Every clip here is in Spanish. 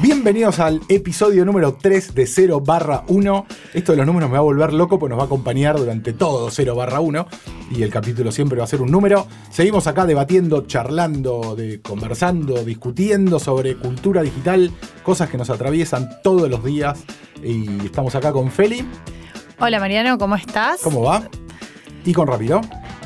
Bienvenidos al episodio número 3 de 0 barra 1. Esto de los números me va a volver loco, pues nos va a acompañar durante todo 0 barra 1 y el capítulo siempre va a ser un número. Seguimos acá debatiendo, charlando, de, conversando, discutiendo sobre cultura digital, cosas que nos atraviesan todos los días. Y estamos acá con Feli. Hola Mariano, ¿cómo estás? ¿Cómo va? Y con Ramiro.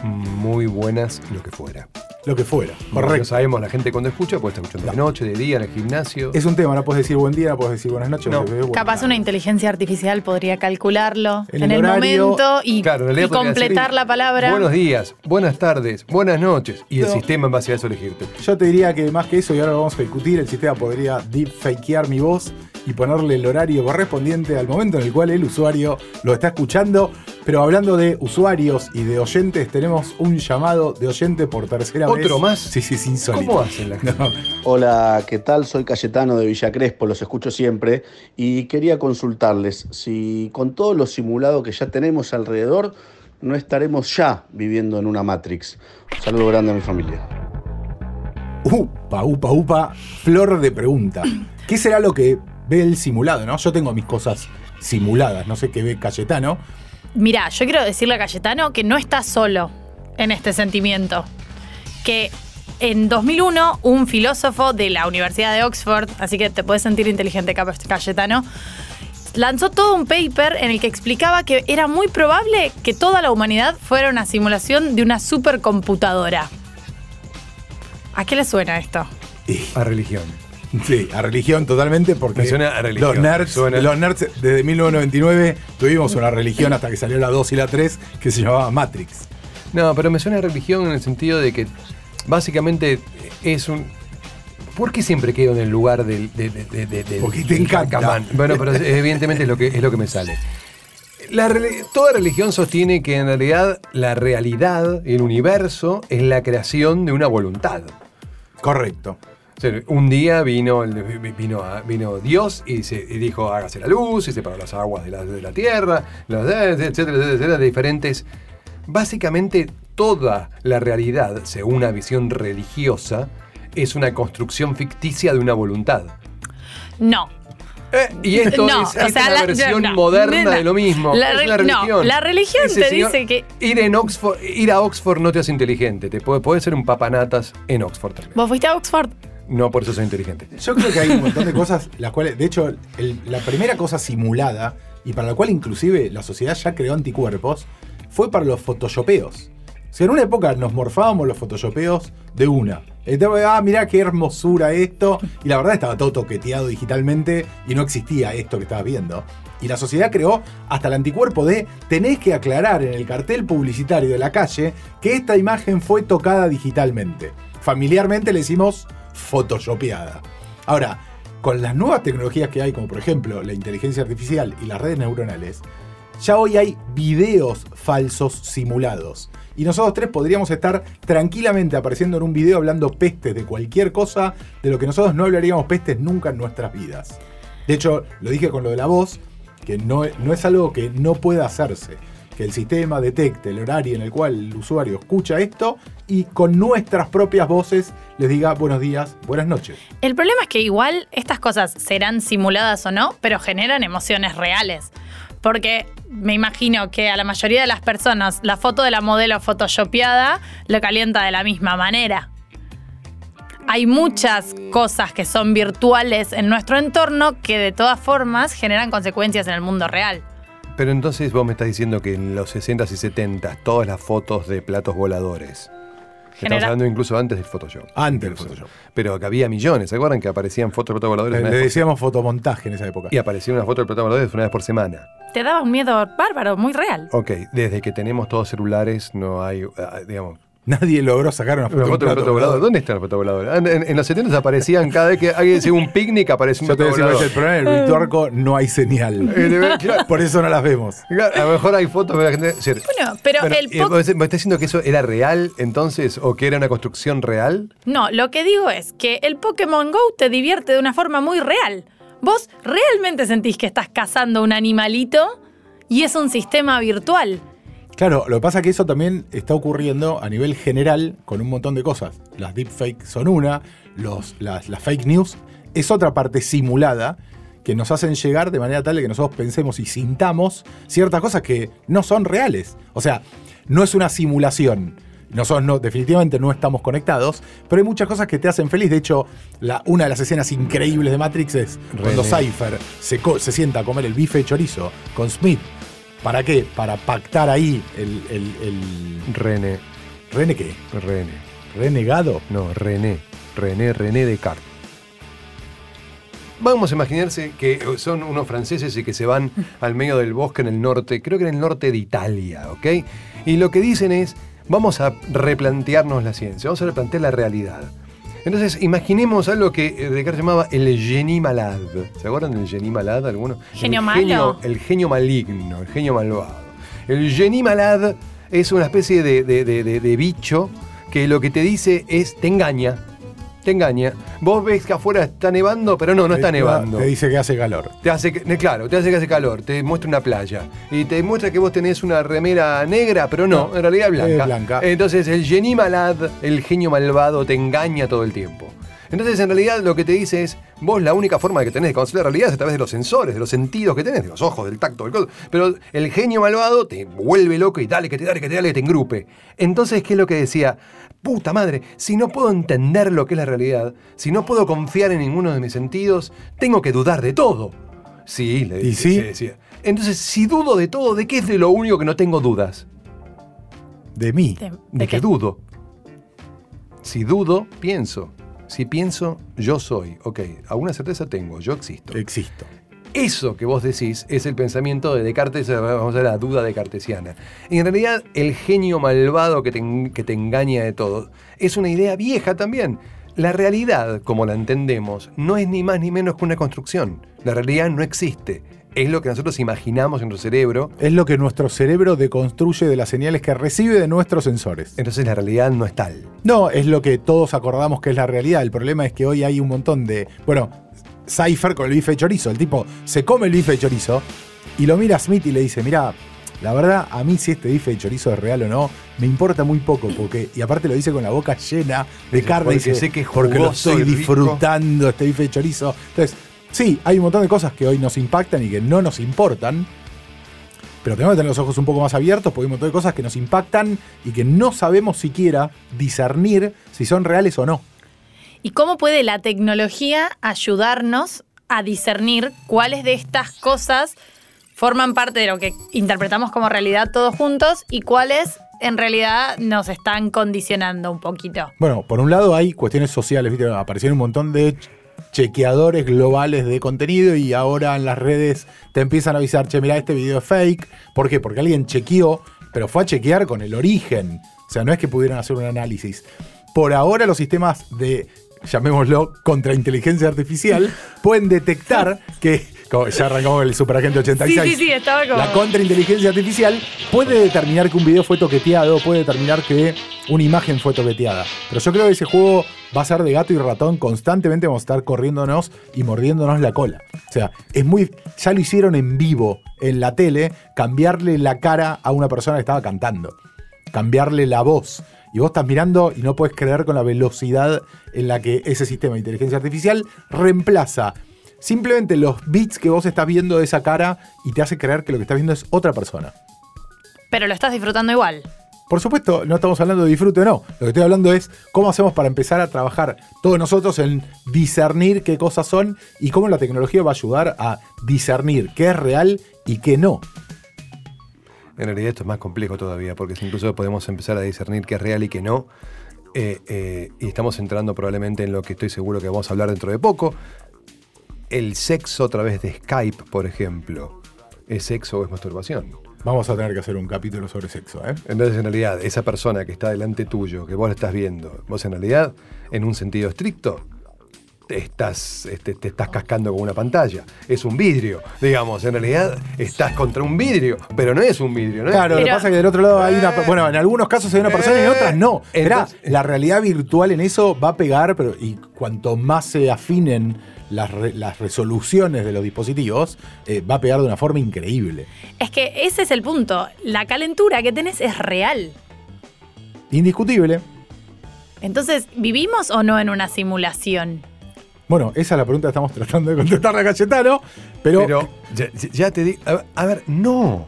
Muy buenas lo que fuera. Lo que fuera, No correcto. sabemos, la gente cuando escucha puede estar escuchando de noche, de día, en el gimnasio. Es un tema, no puedes decir buen día, no puedes decir buenas noches. No. Capaz una inteligencia artificial podría calcularlo En en, el horario, momento y, Claro, completar decir, la palabra. Buenos días, buenas tardes, buenas noches. Y el sistema en base a eso elegirte. Yo te diría que más que eso, y ahora lo vamos a discutir, el sistema podría deepfakear mi voz y ponerle el horario correspondiente al momento en el cual el usuario lo está escuchando. Pero hablando de usuarios y de oyentes, tenemos un llamado de oyente por tercera vez. ¿Otro más? Sí, sí, es insólito. ¿Cómo hacen la gente? No. Hola, ¿qué tal? Soy Cayetano de Villa Crespo, los escucho siempre y quería consultarles si con todo lo simulado que ya tenemos alrededor no estaremos ya viviendo en una Matrix. Un saludo grande a mi familia. Upa, upa, upa, flor de pregunta. ¿Qué será lo que ve el simulado, no? Yo tengo mis cosas simuladas, no sé qué ve Cayetano. Mirá, yo quiero decirle a Cayetano que no está solo en este sentimiento. Que en 2001 un filósofo de la Universidad de Oxford, así que te puedes sentir inteligente Cayetano, lanzó todo un paper en el que explicaba que era muy probable que toda la humanidad fuera una simulación de una supercomputadora. ¿A qué le suena esto? A religión. Sí, a religión totalmente, porque suena a religión, los nerds, suena- los nerds desde 1999 tuvimos una religión hasta que salió la 2 y la 3 que se llamaba Matrix. No, pero me suena a religión en el sentido de que básicamente es un. ¿Por qué siempre quedo en el lugar del. De, de- de- Porque te encanta. Bueno, pero evidentemente es lo que, es lo que me sale. La toda religión sostiene que en realidad la realidad, el universo, es la creación de una voluntad. Correcto. Un día vino, vino, vino Dios y, se, y dijo hágase la luz y separó las aguas de la, de la tierra, las- etcétera, etcétera, etcétera, de diferentes. Básicamente toda la realidad, según una visión religiosa, es una construcción ficticia de una voluntad. No, Eh, y esto No, es, o es sea, una la- versión no, moderna de lo mismo. la es religión. la religión Ese te señor- dice que- Ir, en Oxford, ir a Oxford no te hace inteligente. Te puede, puede ser un papanatas en Oxford también. vos fuiste a Oxford. No por eso soy inteligente. Yo creo que hay un montón de cosas, las cuales, de hecho, la primera cosa simulada, y para la cual inclusive la sociedad ya creó anticuerpos, fue para los photoshopeos. O sea, en una época nos morfábamos los photoshopeos de una. Entonces, ah, mirá qué hermosura esto. Y la verdad estaba todo toqueteado digitalmente y no existía esto que estabas viendo. Y la sociedad creó hasta el anticuerpo de tenés que aclarar en el cartel publicitario de la calle que esta imagen fue tocada digitalmente. Familiarmente le decimos photoshopeada. Ahora, con las nuevas tecnologías que hay, como por ejemplo la inteligencia artificial y las redes neuronales, ya hoy hay videos falsos simulados. Y nosotros tres podríamos estar tranquilamente apareciendo en un video hablando pestes de cualquier cosa, de lo que nosotros no hablaríamos pestes nunca en nuestras vidas. De hecho, lo dije con lo de la voz, que no, no es algo que no pueda hacerse. Que el sistema detecte el horario en el cual el usuario escucha esto y con nuestras propias voces les diga buenos días, buenas noches. El problema es que igual estas cosas serán simuladas o no, pero generan emociones reales. Porque me imagino que a la mayoría de las personas la foto de la modelo photoshopeada lo calienta de la misma manera. Hay muchas cosas que son virtuales en nuestro entorno que de todas formas generan consecuencias en el mundo real. Pero entonces vos me estás diciendo que en los 60s y 70s todas las fotos de platos voladores. Estamos Genera- hablando incluso antes del Photoshop. Antes del Photoshop. Pero que había millones, ¿se acuerdan que aparecían fotos de platos voladores? Le, le decíamos fotomontaje en esa época. y aparecía una foto de platos voladores una vez por semana. Te daba un miedo bárbaro, muy real. Ok, desde que tenemos todos celulares no hay, ah, digamos, Nadie logró sacar una foto, un foto plato volador. volador. ¿Dónde está el plato volador? En, en- en los 70 aparecían cada vez que alguien hacía un picnic aparecía un Yo te plato volador. el problema en el Rituarco no hay señal. Eh, Por eso no las vemos. claro, a lo mejor hay fotos de la gente. decir, Bueno, pero bueno, el po- ¿Me estás diciendo que eso era real entonces o que era una construcción real? No, lo que digo es que el Pokémon Go te divierte de una forma muy real. Vos realmente sentís que estás cazando un animalito y es un sistema virtual. Claro, lo que pasa es que eso también está ocurriendo a nivel general con un montón de cosas. Las deepfakes son una, los, las, las fake news es otra parte simulada que nos hacen llegar de manera tal de que nosotros pensemos y sintamos ciertas cosas que no son reales. O sea, no es una simulación. Nosotros no, definitivamente no estamos conectados, pero hay muchas cosas que te hacen feliz. De hecho, la, una de las escenas increíbles de Matrix es cuando. Cypher se, se sienta a comer el bife de chorizo con Smith. ¿Para qué? Para pactar ahí el. el, el- René, ¿Rene qué? René. ¿Renegado? No, René. René, René Descartes. Vamos a imaginarse que son unos franceses y que se van al medio del bosque en el norte, creo que en el norte de Italia, ¿ok? Y lo que dicen es, vamos a replantearnos la ciencia, vamos a replantear la realidad. Entonces, imaginemos algo que eh, Descartes llamaba el génie malade. ¿Se acuerdan del génie malade alguno? ¿Genio el malo? Genio, el genio maligno, el genio malvado. El génie malade es una especie de- de- de bicho que lo que te dice es, te engaña. Te engaña. Vos ves que afuera está nevando, pero no, no está nevando. Te dice que hace calor. Te hace, claro, te hace que hace calor, te muestra una playa y te muestra que vos tenés una remera negra, pero no, No, en realidad blanca. es blanca. Entonces el genie malad, el genio malvado, te engaña todo el tiempo. Entonces en realidad lo que te dice es, vos la única forma que tenés de conocer la realidad es a través de los sensores, de los sentidos que tenés, de los ojos, del tacto, del codo. Pero el genio malvado te vuelve loco y dale, que te dale, que te dale, que te engrupe. Entonces, ¿qué es lo que decía? Puta madre, si no puedo entender lo que es la realidad, si no puedo confiar en ninguno de mis sentidos, tengo que dudar de todo. Sí, le ¿Y dice- sí? se decía. Entonces, si dudo de todo, ¿de qué es de lo único que no tengo dudas? De mí. De- De, de que que- dudo. Si dudo, pienso. Si pienso, yo soy. Ok, alguna certeza tengo, yo existo. Existo. Eso que vos decís es el pensamiento de Descartes, eh, vamos a ver la duda de cartesiana. Y en realidad, el genio malvado que te, en- que te engaña de todo es una idea vieja también. La realidad, como la entendemos, no es ni más ni menos que una construcción. La realidad no existe. Es lo que nosotros imaginamos en nuestro cerebro. Es lo que nuestro cerebro deconstruye de las señales que recibe de nuestros sensores. Entonces la realidad no es tal. No, es lo que todos acordamos que es la realidad. El problema es que hoy hay un montón de. Bueno, Cypher con el bife de chorizo. El tipo se come el bife de chorizo y lo mira a Smith y le dice: Mira, la verdad, a mí si este bife de chorizo es real o no, me importa muy poco. porque Y aparte lo dice con la boca llena de carne. porque dice, sé que es porque lo jugoso estoy y rico". disfrutando este bife de chorizo. Entonces, sí, hay un montón de cosas que hoy nos impactan y que no nos importan. Pero tenemos que tener los ojos un poco más abiertos porque hay un montón de cosas que nos impactan y que no sabemos siquiera discernir si son reales o no. ¿Y cómo puede la tecnología ayudarnos a discernir cuáles de estas cosas forman parte de lo que interpretamos como realidad todos juntos y cuáles en realidad nos están condicionando un poquito? Bueno, por un lado hay cuestiones sociales, ¿viste? Aparecieron un montón de chequeadores globales de contenido y ahora en las redes te empiezan a avisar, che, mira, este video es fake. ¿Por qué? Porque alguien chequeó, pero fue a chequear con el origen. O sea, no es que pudieran hacer un análisis. Por ahora los sistemas de, llamémoslo, contrainteligencia artificial, pueden detectar que, ya arrancamos el superagente 86, Sí, sí, sí, estaba como... la contrainteligencia artificial puede determinar que un video fue toqueteado, puede determinar que una imagen fue toqueteada. Pero yo creo que ese juego va a ser de gato y ratón. Constantemente vamos a estar corriéndonos y mordiéndonos la cola. O sea, es muy. Ya lo hicieron en vivo en la tele, cambiarle la cara a una persona que estaba cantando. Cambiarle la voz. Y vos estás mirando y no puedes creer con la velocidad en la que ese sistema de inteligencia artificial reemplaza simplemente los bits que vos estás viendo de esa cara y te hace creer que lo que estás viendo es otra persona. Pero lo estás disfrutando igual. Por supuesto, no estamos hablando de disfrute o no. Lo que estoy hablando es cómo hacemos para empezar a trabajar todos nosotros en discernir qué cosas son y cómo la tecnología va a ayudar a discernir qué es real y qué no. En realidad esto es más complejo todavía, porque incluso podemos empezar a discernir qué es real y qué no. Eh, eh, y estamos entrando probablemente en lo que estoy seguro que vamos a hablar dentro de poco. El sexo a través de Skype, por ejemplo. ¿Es sexo o es masturbación? Vamos a tener que hacer un capítulo sobre sexo, ¿eh? Entonces, en realidad, esa persona que está delante tuyo, que vos la estás viendo, vos en realidad, en un sentido estricto, estás, este, te estás cascando con una pantalla. Es un vidrio, digamos. En realidad, estás contra un vidrio, pero no es un vidrio, ¿no? es- Claro, lo que pasa es que del otro lado hay una. Eh. Bueno, en algunos casos hay una persona y en otras no. Esperá, Entonces- la realidad virtual en eso va a pegar, pero y cuanto más se afinen las, re- las resoluciones de los dispositivos, eh, va a pegar de una forma increíble. Es que ese es el punto. La calentura que tenés es real. Indiscutible. Entonces, ¿vivimos o no en una simulación? Bueno, esa es la pregunta que estamos tratando de contestarle a Cayetano, pero, Pero ya, ya te digo. A, a ver, no.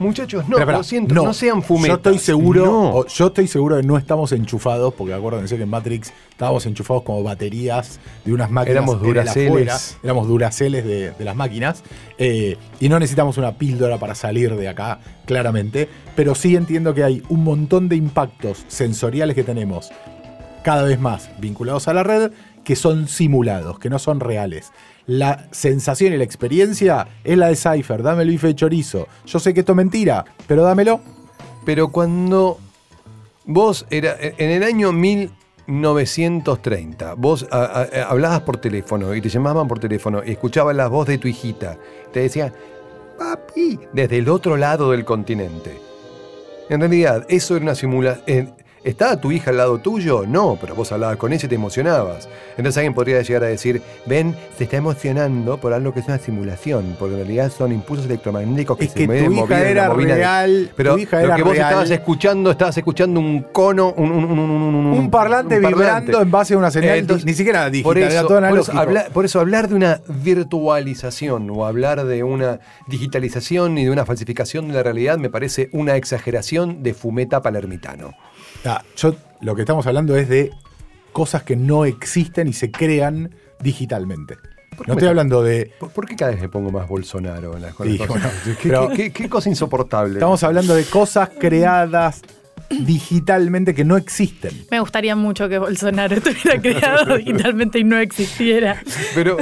Muchachos, no, espera, lo siento, no, sean fumetas. Yo estoy seguro, No. o- yo estoy seguro de que no estamos enchufados, porque acuérdense que en Matrix estábamos enchufados como baterías de unas máquinas. Éramos duraceles. afuera, éramos duraceles de, de las máquinas. eh, y no necesitamos una píldora para salir de acá, claramente. Pero sí entiendo que hay un montón de impactos sensoriales que tenemos cada vez más vinculados a la red que son simulados, que no son reales. La sensación y la experiencia es la de Cypher, dame el bife de chorizo. Yo sé que esto es mentira, pero dámelo. Pero cuando vos era en el año 1930, vos a- a- hablabas por teléfono y te llamaban por teléfono y escuchabas la voz de tu hijita, te decía, papi, desde el otro lado del continente. En realidad, eso era una simulación. ¿Estaba tu hija al lado tuyo? No, pero vos hablabas con ella y te emocionabas. Entonces alguien podría llegar a decir, ven, se está emocionando por algo que es una simulación, porque en realidad son impulsos electromagnéticos que Es se que mueven, tu hija era bobina de- real, Pero tu hija lo era que vos real. estabas escuchando, estabas escuchando un cono, un, un, parlante vibrando en base a una señal, Entonces, ni siquiera digital, por era eso, por eso hablar de una virtualización o hablar de una digitalización y de una falsificación de la realidad me parece una exageración de fumeta palermitano. Ah, yo lo que estamos hablando es de cosas que no existen y se crean digitalmente. ¿Por qué No estoy hablando de. ¿Por, por qué cada vez me pongo más Bolsonaro en las Sí, cosas? bueno, ¿Qué, pero- qué- qué- qué cosa insoportable. Estamos hablando de cosas creadas digitalmente que no existen. Me gustaría mucho que Bolsonaro estuviera creado digitalmente y no existiera. Pero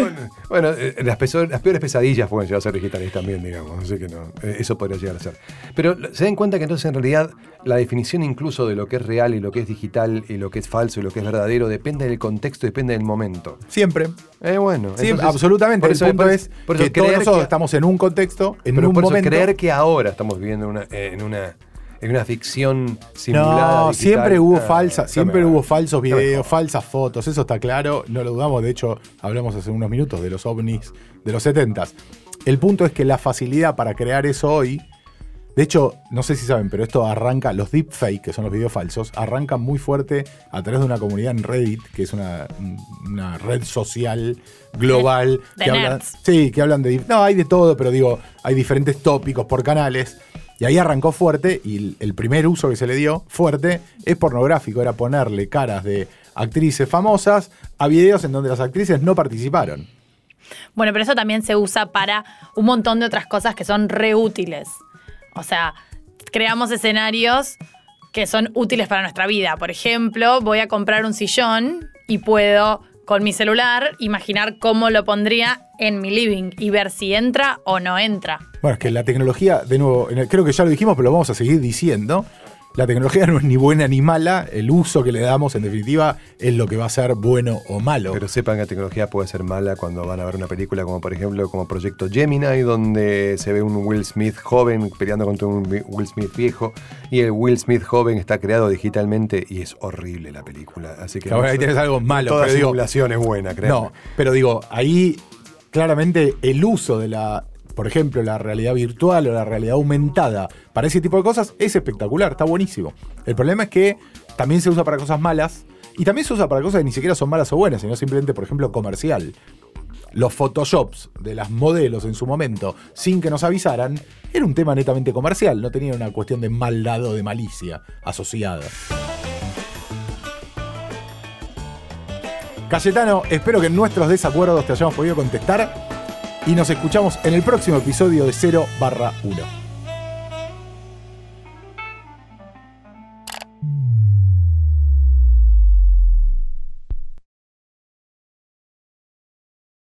bueno, eh, las, peso- las peores pesadillas pueden llegar a ser digitales también, digamos. Así que no, eh, eso podría llegar a ser. Pero se den cuenta que entonces en realidad la definición incluso de lo que es real y lo que es digital y lo que es falso y lo que es verdadero depende del contexto, depende del momento. Siempre. Eh, bueno, Sí, entonces, absolutamente. por el eso- punto por- es por eso que todos nosotros que- estamos en un contexto, en pero un por eso momento. creer que ahora estamos viviendo una, eh, en una en una ficción simulada. No, digital, siempre hubo ah, falsa, no siempre hubo falsos videos, falsas fotos, eso está claro, no lo dudamos, de hecho hablamos hace unos minutos de los ovnis de los 70s. El punto es que la facilidad para crear eso hoy, de hecho, no sé si saben, pero esto arranca, los deepfake, que son los videos falsos, arrancan muy fuerte a través de una comunidad en Reddit, que es una, una red social global. De que hablan, sí, que hablan de... No, hay de todo, pero digo, hay diferentes tópicos por canales. Y ahí arrancó fuerte y el- primer uso que se le dio fuerte es pornográfico, era ponerle caras de actrices famosas a videos en donde las actrices no participaron. Bueno, pero eso también se usa para un montón de otras cosas que son reútiles. O sea, creamos escenarios que son útiles para nuestra vida. Por ejemplo, voy a comprar un sillón y puedo con mi celular imaginar cómo lo pondría en mi living y ver si entra o no entra. Bueno, es que la tecnología, de nuevo, creo que ya lo dijimos, pero lo vamos a seguir diciendo. La tecnología no es ni buena ni mala, el uso que le damos en definitiva es lo que va a ser bueno o malo. Pero sepan que la tecnología puede ser mala cuando van a ver una película como por ejemplo como Proyecto Gemini, donde se ve un Will Smith joven peleando contra un Will Smith viejo, y el Will Smith joven está creado digitalmente y es horrible la película. Así que Claro, ahí tenés algo malo, Toda pero simulación es buena, créanme. No, pero digo, ahí claramente el uso de la, por ejemplo, la realidad virtual o la realidad aumentada para ese tipo de cosas es espectacular, está buenísimo. El problema es que también se usa para cosas malas y también se usa para cosas que ni siquiera son malas o buenas, sino simplemente, por ejemplo, comercial. Los photoshops de las modelos en su momento, sin que nos avisaran, era un tema netamente comercial, no tenía una cuestión de maldad o de malicia asociada. Cayetano, espero que nuestros desacuerdos te hayamos podido contestar y nos escuchamos en el próximo episodio de 0 barra 1.